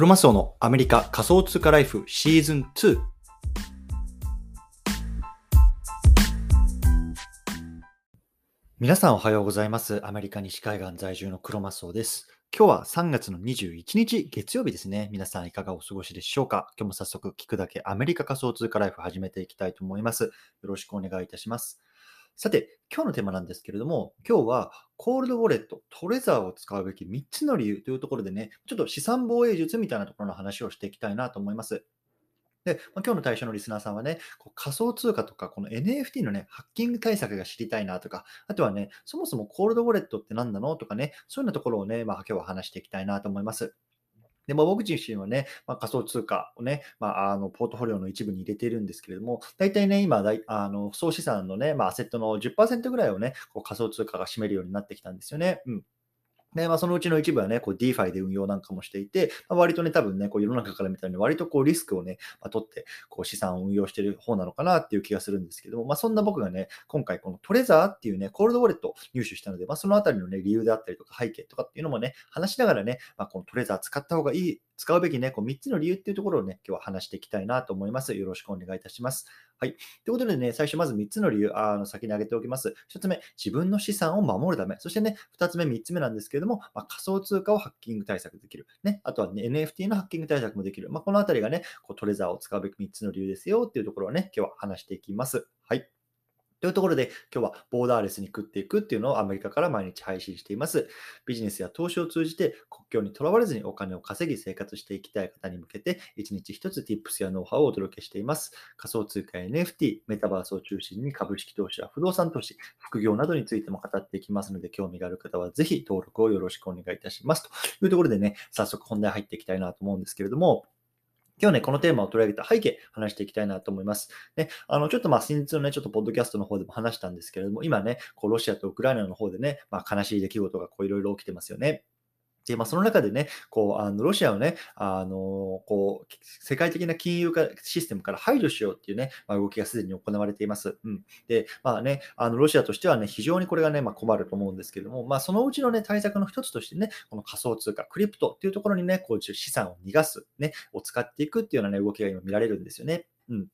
クロマスオのアメリカ仮想通貨ライフシーズン2。皆さんおはようございます。アメリカ西海岸在住のクロマスオです。今日は3月の21日月曜日ですね。皆さんいかがお過ごしでしょうか？今日も早速聞くだけアメリカ仮想通貨ライフ始めていきたいと思います。よろしくお願いいたします。さて、今日のテーマなんですけれども、今日はコールドウォレット、トレザーを使うべき3つの理由というところでね、ちょっと資産防衛術みたいなところの話をしていきたいなと思います。で、まあ、今日の対象のリスナーさんはね、こう仮想通貨とかこの NFT のね、ハッキング対策が知りたいなとか、あとはね、そもそもコールドウォレットって何なのとかね、そういうようなところをね、まあ、今日は話していきたいなと思います。でまあ、僕自身はね、まあ、仮想通貨をね、まあ、あのポートフォリオの一部に入れているんですけれども、大体ね、今、だあの総資産のね、まあ、アセットの10%ぐらいをね、こう仮想通貨が占めるようになってきたんですよね。うんで、まあ、そのうちの一部はね、こう DeFi で運用なんかもしていて、まあ、割とね、多分ね、こう世の中から見たらね、割とこうリスクをね、まあ、取って、こう資産を運用してる方なのかなっていう気がするんですけども、まあ、そんな僕がね、今回このトレザーっていうね、コールドウォレットを入手したので、まあ、そのあたりのね、理由であったりとか背景とかっていうのもね、話しながらね、まあ、このトレザー使った方がいい、使うべきね、こう3つの理由っていうところをね、今日は話していきたいなと思います。よろしくお願いいたします。はい。ということでね、最初まず3つの理由、あの先に挙げておきます。1つ目、自分の資産を守るため。そしてね、2つ目、3つ目なんですけれども、まあ、仮想通貨をハッキング対策できる。ね、あとは、ね、NFT のハッキング対策もできる。まあ、このあたりがね、こうトレザーを使うべき3つの理由ですよっていうところをね、今日は話していきます。はい。というところで、今日はボーダーレスに食っていくっていうのをアメリカから毎日配信しています。ビジネスや投資を通じて国境にとらわれずにお金を稼ぎ生活していきたい方に向けて、一日一つ Tips やノウハウをお届けしています。仮想通貨や NFT、メタバースを中心に株式投資や不動産投資、副業などについても語っていきますので、興味がある方はぜひ登録をよろしくお願いいたします。というところでね、早速本題入っていきたいなと思うんですけれども、今日ね、このテーマを取り上げた背景、話していきたいなと思います。ね、あの、ちょっとまあ、先日のね、ちょっとポッドキャストの方でも話したんですけれども、今ね、こう、ロシアとウクライナの方でね、まあ、悲しい出来事がこう、いろいろ起きてますよね。で、まあ、その中でね、こう、あの、ロシアをね、あの、こう、世界的な金融化システムから排除しようっていうね、まあ、動きがすでに行われています。うん。で、まあね、あの、ロシアとしてはね、非常にこれがね、まあ、困ると思うんですけれども、まあ、そのうちのね、対策の一つとしてね、この仮想通貨、クリプトっていうところにね、こう、資産を逃がす、ね、を使っていくっていうようなね、動きが今見られるんですよね。うん。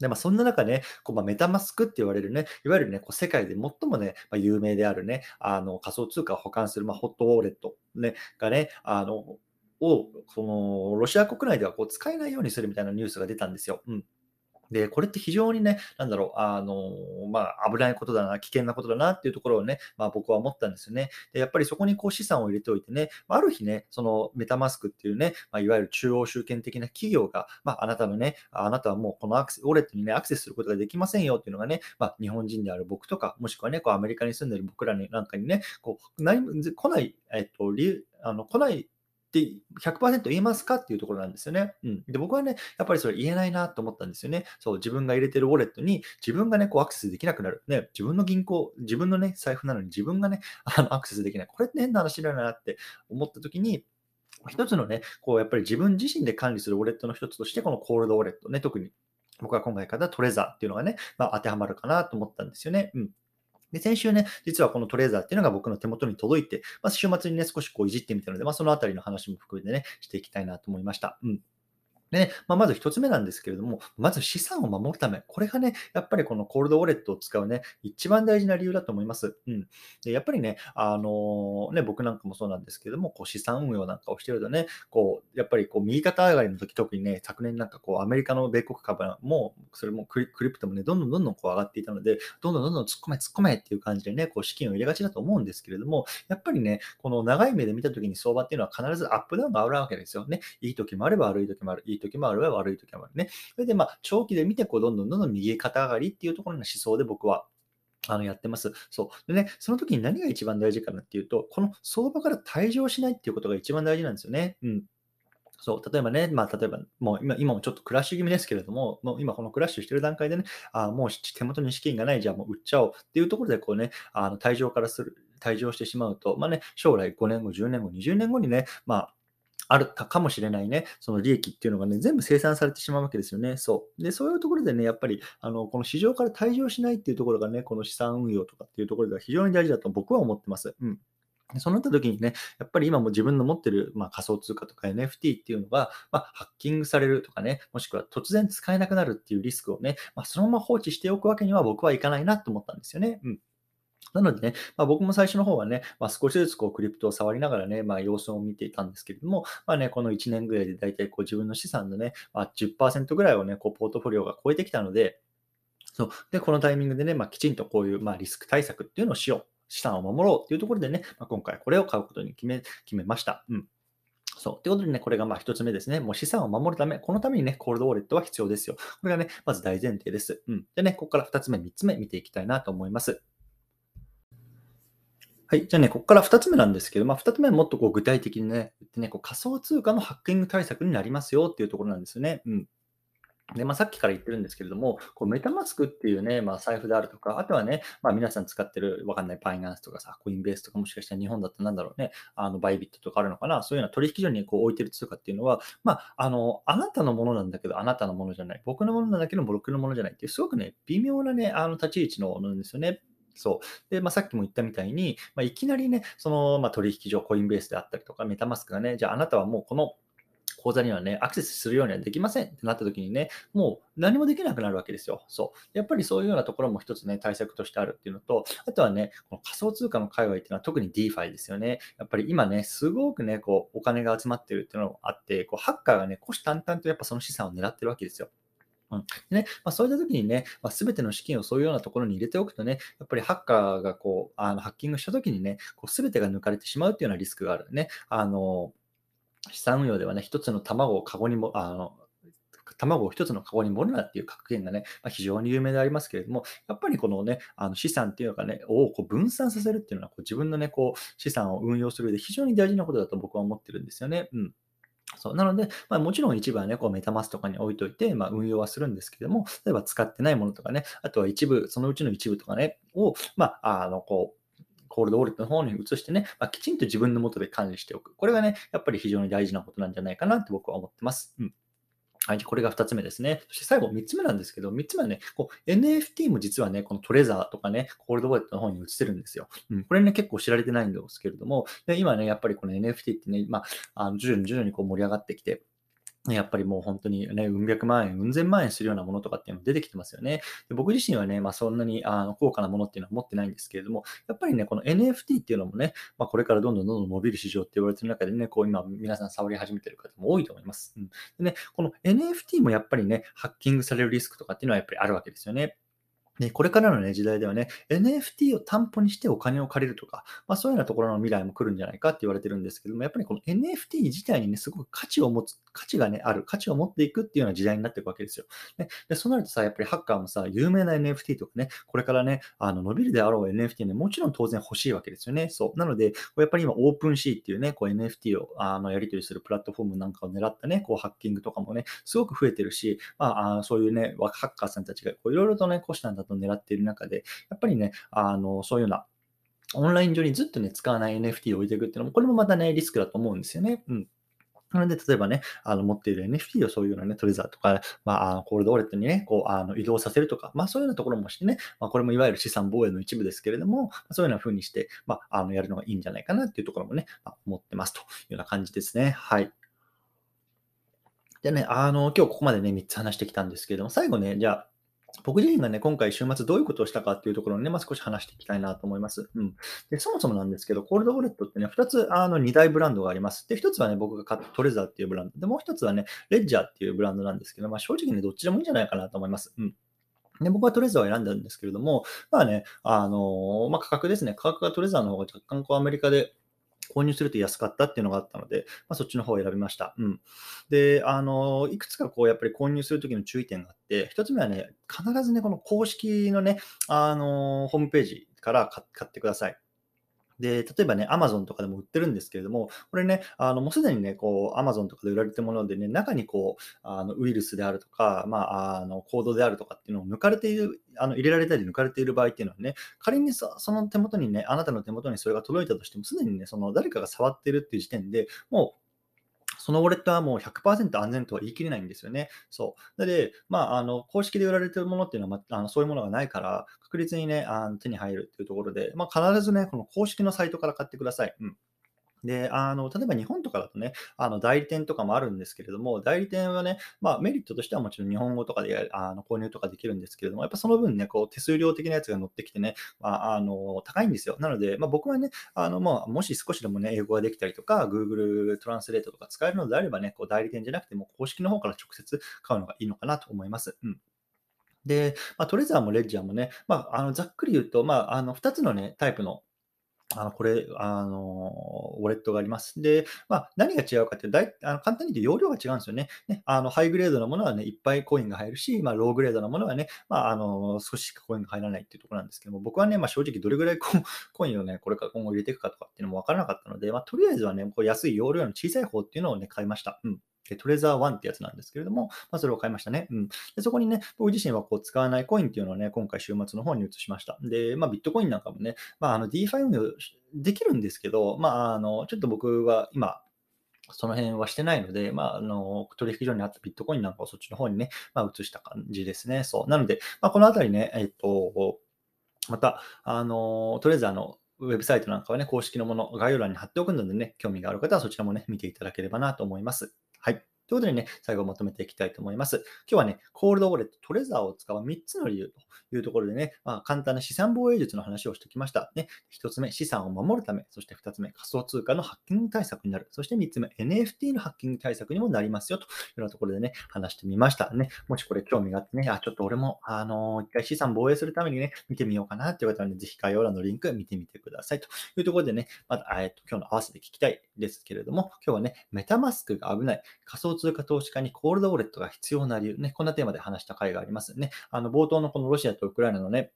でまあ、そんな中ね、こうまあ、メタマスクって言われるね、いわゆるね、こう世界で最もね、まあ、有名であるね、あの仮想通貨を保管する、まあ、ホットウォレット、ね、がね、あのをそのロシア国内ではこう使えないようにするみたいなニュースが出たんですよ。うんで、これって非常にね、なんだろう、あの、まあ、危ないことだな、危険なことだなっていうところをね、まあ、僕は思ったんですよね。で、やっぱりそこにこう資産を入れておいてね、ある日ね、そのメタマスクっていうね、まあ、いわゆる中央集権的な企業が、まあ、あなたのね、あなたはもうこのアクセスウォレットにね、アクセスすることができませんよっていうのがね、まあ、日本人である僕とか、もしくはね、こうアメリカに住んでる僕らになんかにね、こう、何も来ない、えっと、理由、あの、来ないって100%言えますかっていうところなんですよね。うん。で、僕はね、やっぱりそれ言えないなと思ったんですよね。そう、自分が入れてるウォレットに自分がね、こうアクセスできなくなる。ね、自分の銀行、自分のね、財布なのに自分がね、あのアクセスできない。これって変な話だよなって思った時に、一つのね、こうやっぱり自分自身で管理するウォレットの一つとして、このコールドウォレットね、特に僕が今回買ったトレザーっていうのがね、まあ、当てはまるかなと思ったんですよね。うん。で、先週ね、実はこのトレーザーっていうのが僕の手元に届いて、まあ、週末にね、少しこういじってみたので、まあ、そのあたりの話も含めてね、していきたいなと思いました。うん。でね、まあ、まず一つ目なんですけれども、まず資産を守るため、これがね、やっぱりこのコールドウォレットを使うね、一番大事な理由だと思います。うん。で、やっぱりね、あのーね、僕なんかもそうなんですけれども、こう資産運用なんかをしてるとね、こう、やっぱりこう右肩上がりの時、特にね、昨年なんかこう、アメリカの米国株も、それもクリクリプトもね、どんどんどんどんこう上がっていたので、どんどんどんどん突っ込め突っ込めっていう感じでね、こう資金を入れがちだと思うんですけれども、やっぱりね、この長い目で見た時に相場っていうのは必ずアップダウンがあるわけですよね。いい時もあれば悪い時もある。いい時もあれば悪い時もあるね。それでまあ、長期で見て、こう、どんどんどんどん右肩上がりっていうところの思想で僕はあのやってます。そう。でね、その時に何が一番大事かなっていうと、この相場から退場しないっていうことが一番大事なんですよね。うん。そう、例えばね、まあ、例えば、もう今今もちょっとクラッシュ気味ですけれども、もう今このクラッシュしてる段階でね、あもう手元に資金がない、じゃあもう売っちゃおうっていうところで、こうね、あの退場からする、退場してしまうと、まあね、将来5年後、10年後、20年後にね、まあ、あるかもしれないね、その利益っていうのがね、全部生産されてしまうわけですよね。そう。で、そういうところでね、やっぱり、あの、この市場から退場しないっていうところがね、この資産運用とかっていうところでは非常に大事だと僕は思ってます。うん。そうなった時にね、やっぱり今も自分の持ってる、まあ、仮想通貨とか NFT っていうのが、まあ、ハッキングされるとかね、もしくは突然使えなくなるっていうリスクをね、まあ、そのまま放置しておくわけには僕はいかないなと思ったんですよね。うん。なのでね、まあ、僕も最初の方はね、まあ、少しずつこうクリプトを触りながらね、まあ、様子を見ていたんですけれども、まあね、この1年ぐらいで大体こう自分の資産のね、まあ、10%ぐらいをね、こうポートフォリオが超えてきたので、そう。で、このタイミングでね、まあ、きちんとこういう、まあ、リスク対策っていうのをしよう。資産を守ろうっていうところでね、まあ、今回これを買うことに決め決めました。うん。そう。ということでね、これがまあ一つ目ですね。もう資産を守るため、このためにね、コールドウォレットは必要ですよ。これがね、まず大前提です。うん。でね、ここから二つ目、三つ目見ていきたいなと思います。はい。じゃあね、ここから2つ目なんですけど、まあ、2つ目はもっとこう具体的にね、ってねこう仮想通貨のハッキング対策になりますよっていうところなんですよね。うん。で、まあ、さっきから言ってるんですけれども、こうメタマスクっていうね、まあ、財布であるとか、あとはね、まあ、皆さん使ってるわかんないパイナンスとかさ、コインベースとかもしかしたら日本だったらなんだろうね、あのバイビットとかあるのかな、そういうような取引所にこう置いてる通貨っていうのは、まあ、あの、あなたのものなんだけど、あなたのものじゃない、僕のものなんだけど、僕のものじゃないっていう、すごくね、微妙なね、あの立ち位置のものなんですよね。そう。で、まあ、さっきも言ったみたいに、まあ、いきなりね、その、まあ、取引所、コインベースであったりとか、メタマスクがね、じゃああなたはもうこの口座にはね、アクセスするようにはできませんってなった時にね、もう何もできなくなるわけですよ。そう。やっぱりそういうようなところも一つね、対策としてあるっていうのと、あとはね、この仮想通貨の界隈っていうのは特に DeFi ですよね。やっぱり今ね、すごくね、こう、お金が集まってるっていうのがあって、こう、ハッカーがね、虎視眈々とやっぱその資産を狙ってるわけですよ。うん。でね、まあ、そういった時にね、まあ、全ての資金をそういうようなところに入れておくとね、やっぱりハッカーがこう、あのハッキングした時にね、こう全てが抜かれてしまうっていうようなリスクがあるね。あの、資産運用ではね、一つの卵をカゴにも、あの、卵を一つのカゴに盛るなっていう格言がね、まあ、非常に有名でありますけれども、やっぱりこのね、あの資産っていうのがね、をこう分散させるっていうのは、こう自分のね、こう資産を運用する上で非常に大事なことだと僕は思ってるんですよね。うん。そうなので、まあ、もちろん一部はね、こうメタマスとかに置いといて、まあ、運用はするんですけども、例えば使ってないものとかね、あとは一部、そのうちの一部とかね、を、まあ、あの、こう、コールドウォレットの方に移してね、まあ、きちんと自分のもとで管理しておく。これがね、やっぱり非常に大事なことなんじゃないかなって僕は思ってます。うん。はい、これが2つ目ですね。そして最後3つ目なんですけど、3つ目はね、こう NFT も実はね、このトレザーとかね、コールドウォレットの方に移せるんですよ。うん、これね、結構知られてないんですけれども、で今ね、やっぱりこの NFT ってね、まあ、あの徐々に徐々にこう盛り上がってきて、やっぱりもう本当にね、うん百万円、うん千万円するようなものとかっていうのも出てきてますよね。で僕自身はね、まあ、そんなにあの高価なものっていうのは持ってないんですけれども、やっぱりね、この NFT っていうのもね、まあ、これからどんどんどんどん伸びる市場って言われてる中でね、こう今皆さん触り始めてる方も多いと思います。うん、でね、この NFT もやっぱりね、ハッキングされるリスクとかっていうのはやっぱりあるわけですよね。で、これからのね、時代ではね、NFT を担保にしてお金を借りるとか、まあそういうようなところの未来も来るんじゃないかって言われてるんですけども、やっぱりこの NFT 自体にね、すごく価値を持つ、価値がね、ある、価値を持っていくっていうような時代になっていくわけですよ。で、でそうなるとさ、やっぱりハッカーもさ、有名な NFT とかね、これからね、あの伸びるであろう NFT ね、もちろん当然欲しいわけですよね。そう。なので、やっぱり今、オープンシーっていうね、こう NFT をあのやり取りするプラットフォームなんかを狙ったね、こうハッキングとかもね、すごく増えてるし、まあ、あそういうね、ハッカーさんたちがいろいろとね、コシなんだと狙っている中で、やっぱりね、あの、そういうような、オンライン上にずっとね、使わない NFT を置いていくっていうのも、これもまたね、リスクだと思うんですよね。うん。なので、例えばね、あの持っている NFT をそういうようなね、トレザーとか、まあ、コールドウォレットにね、こう、あの移動させるとか、まあ、そういうようなところもしてね、まあ、これもいわゆる資産防衛の一部ですけれども、そういうような風にして、まあ、あのやるのがいいんじゃないかなっていうところもね、まあ、思ってますというような感じですね。はい。でね、あの、今日ここまでね、3つ話してきたんですけれども、最後ね、じゃあ、僕自身がね、今回週末どういうことをしたかっていうところをね、まあ、少し話していきたいなと思います。うん。で、そもそもなんですけど、コールドウォレットってね、2つ、あの、2大ブランドがあります。で、1つはね、僕が買ったトレザーっていうブランド。で、もう1つはね、レッジャーっていうブランドなんですけど、まあ、正直ね、どっちでもいいんじゃないかなと思います。うん。で、僕はトレザーを選んだんですけれども、まあね、あのまあ、価格ですね。価格がトレザーの方が若干こうアメリカで購入すると安かったっていうのがあったので、まあ、そっちの方を選びました。うん。で、あの、いくつかこう、やっぱり購入するときの注意点があって、1つ目はね、必ずね、この公式のね、あの、ホームページから買ってください。で、例えばね、アマゾンとかでも売ってるんですけれども、これね、あのもうすでにね、こう、アマゾンとかで売られてるものでね、中にこう、あのウイルスであるとか、まあ、あのコードであるとかっていうのを抜かれている、あの入れられたり抜かれている場合っていうのはね、仮にそその手元にね、あなたの手元にそれが届いたとしても、すでにね、その誰かが触ってるっていう時点でもう、そのウォレットはもう100%安全とは言い切れないんですよね。そう。なので、まあ、あの、公式で売られてるものっていうのは、まあのそういうものがないから、確実にね、あの手に入るっていうところで、まあ、必ずね、この公式のサイトから買ってください。うん。で、あの、例えば日本とかだとね、あの、代理店とかもあるんですけれども、代理店はね、まあ、メリットとしてはもちろん日本語とかであの購入とかできるんですけれども、やっぱその分ね、こう、手数料的なやつが乗ってきてね、まあ、あの、高いんですよ。なので、まあ、僕はね、あの、まあ、もし少しでもね、英語ができたりとか、Google トランスレートとか使えるのであればね、こう、代理店じゃなくても公式の方から直接買うのがいいのかなと思います。うん。で、まあ、トレザーもレッジャーもね、まあ、あのざっくり言うと、まあ、あの2つの、ね、タイプのあの、これ、あの、ウォレットがあります。で、まあ、何が違うかって、だいあの簡単に言うと容量が違うんですよね。ね、あの、ハイグレードのものはね、いっぱいコインが入るし、まあ、ローグレードのものはね、まあ、あの、少ししかコインが入らないっていうところなんですけども、僕はね、まあ、正直どれぐらいコ コインをね、これから今後入れていくかとかっていうのもわからなかったので、まあ、とりあえずはね、こう安い容量の小さい方っていうのをね、買いました。うん。トレザー1ってやつなんですけれども、まあ、それを買いましたね。うん。でそこにね、僕自身はこう使わないコインっていうのをね、今回週末の方に移しました。で、まあ、ビットコインなんかもね、まあ、あの DeFi 運用できるんですけど、まあ、あの、ちょっと僕は今、その辺はしてないので、まあ、あの取引所にあったビットコインなんかをそっちの方にね、まあ、移した感じですね。そう。なので、まあ、このあたりね、えっと、また、あの、とりあえずあの、ウェブサイトなんかはね、公式のもの、概要欄に貼っておくのでね、興味がある方はそちらもね、見ていただければなと思います。はい。ということでね、最後まとめていきたいと思います。今日はね、コールドウォレット、トレザーを使う3つの理由というところでね、まあ、簡単な資産防衛術の話をしてきました。ね、1つ目、資産を守るため、そして2つ目、仮想通貨のハッキング対策になる。そして3つ目、NFT のハッキング対策にもなりますよというようなところでね、話してみました。ね、もしこれ興味があってね、あ、ちょっと俺も、あのー、一回資産防衛するためにね、見てみようかなっていう方はね、ぜひ概要欄のリンク見てみてくださいというところでね、また、えっと、今日の合わせて聞きたいですけれども、今日はね、メタマスクが危ない、仮想通貨投資家にコールドウォレットが必要な理由、ね、こんなテーマで話した回がありますね。あの冒頭のこのロシアとウクライナのね、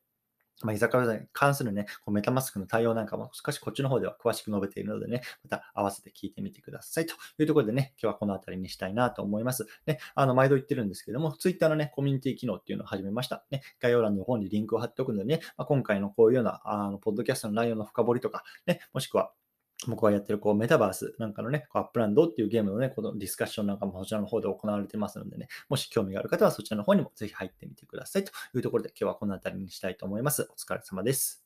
まあ、居酒屋に関するね、こう MetaMask の対応なんかも少しこっちの方では詳しく述べているのでね、また合わせて聞いてみてくださいというところでね、今日はこの辺りにしたいなと思います。ね、あの、毎度言ってるんですけども、Twitter のね、コミュニティ機能っていうのを始めました。ね、概要欄の方にリンクを貼っておくのでね、まあ、今回のこういうような、あの、ポッドキャストの内容の深掘りとか、ね、もしくは、僕がやってるこうメタバースなんかのね、 Upland っていうゲームのね、このディスカッションなんかもそちらの方で行われてますのでね、もし興味がある方はそちらの方にもぜひ入ってみてくださいというところで今日はこの辺りにしたいと思います。お疲れ様です。